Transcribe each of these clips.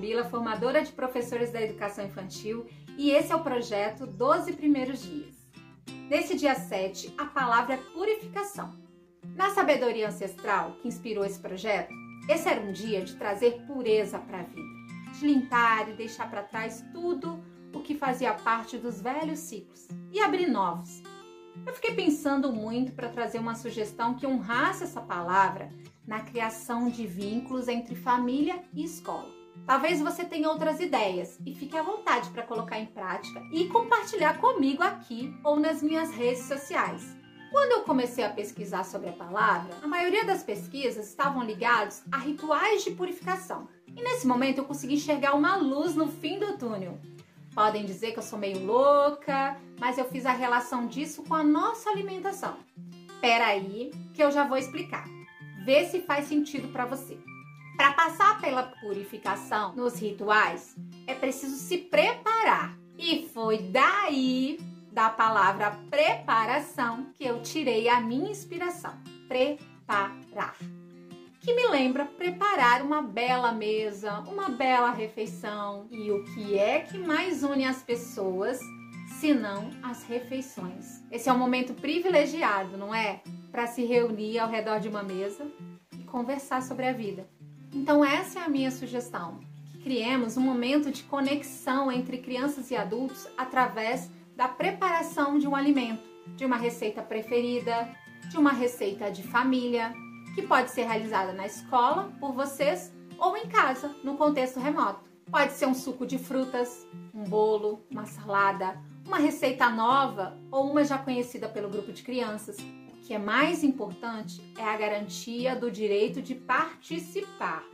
Camila, formadora de professores da educação infantil, e esse é o projeto 12 Primeiros Dias. Nesse dia 7, a palavra é purificação. Na sabedoria ancestral que inspirou esse projeto, esse era um dia de trazer pureza para a vida, de limpar e deixar para trás tudo o que fazia parte dos velhos ciclos e abrir novos. Eu fiquei pensando muito para trazer uma sugestão que honrasse essa palavra na criação de vínculos entre família e escola. Talvez você tenha outras ideias e fique à vontade para colocar em prática e compartilhar comigo aqui ou nas minhas redes sociais. Quando eu comecei a pesquisar sobre a palavra, a maioria das pesquisas estavam ligadas a rituais de purificação. E nesse momento eu consegui enxergar uma luz no fim do túnel. Podem dizer que eu sou meio louca, mas eu fiz a relação disso com a nossa alimentação. Pera aí, que eu já vou explicar. Vê se faz sentido para você. Para passar pela purificação nos rituais, é preciso se preparar. E foi daí da palavra preparação que eu tirei a minha inspiração. Preparar. Que me lembra preparar uma bela mesa, uma bela refeição. E o que é que mais une as pessoas senão as refeições? Esse é um momento privilegiado, não é? Para se reunir ao redor de uma mesa e conversar sobre a vida. Então, essa é a minha sugestão: que criemos um momento de conexão entre crianças e adultos através da preparação de um alimento, de uma receita preferida, de uma receita de família, que pode ser realizada na escola por vocês ou em casa, no contexto remoto. Pode ser um suco de frutas, um bolo, uma salada, uma receita nova ou uma já conhecida pelo grupo de crianças. O que é mais importante é a garantia do direito de participar.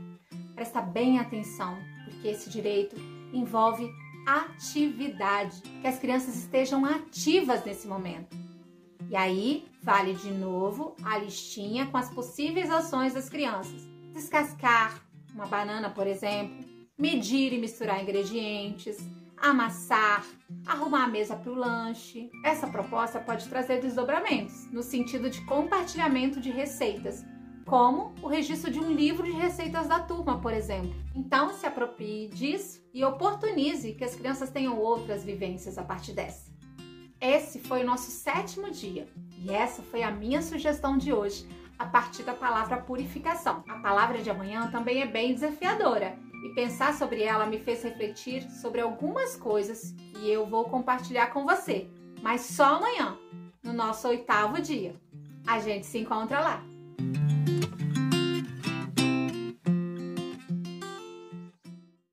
Presta bem atenção, porque esse direito envolve atividade, que as crianças estejam ativas nesse momento. E aí, vale de novo a listinha com as possíveis ações das crianças: descascar uma banana, por exemplo, medir e misturar ingredientes, amassar, arrumar a mesa para o lanche. Essa proposta pode trazer desdobramentos no sentido de compartilhamento de receitas como o registro de um livro de receitas da turma, por exemplo. Então, se aproprie disso e oportunize que as crianças tenham outras vivências a partir dessa. Esse foi o nosso sétimo dia e essa foi a minha sugestão de hoje, a partir da palavra purificação. A palavra de amanhã também é bem desafiadora e pensar sobre ela me fez refletir sobre algumas coisas que eu vou compartilhar com você, mas só amanhã, no nosso oitavo dia. A gente se encontra lá.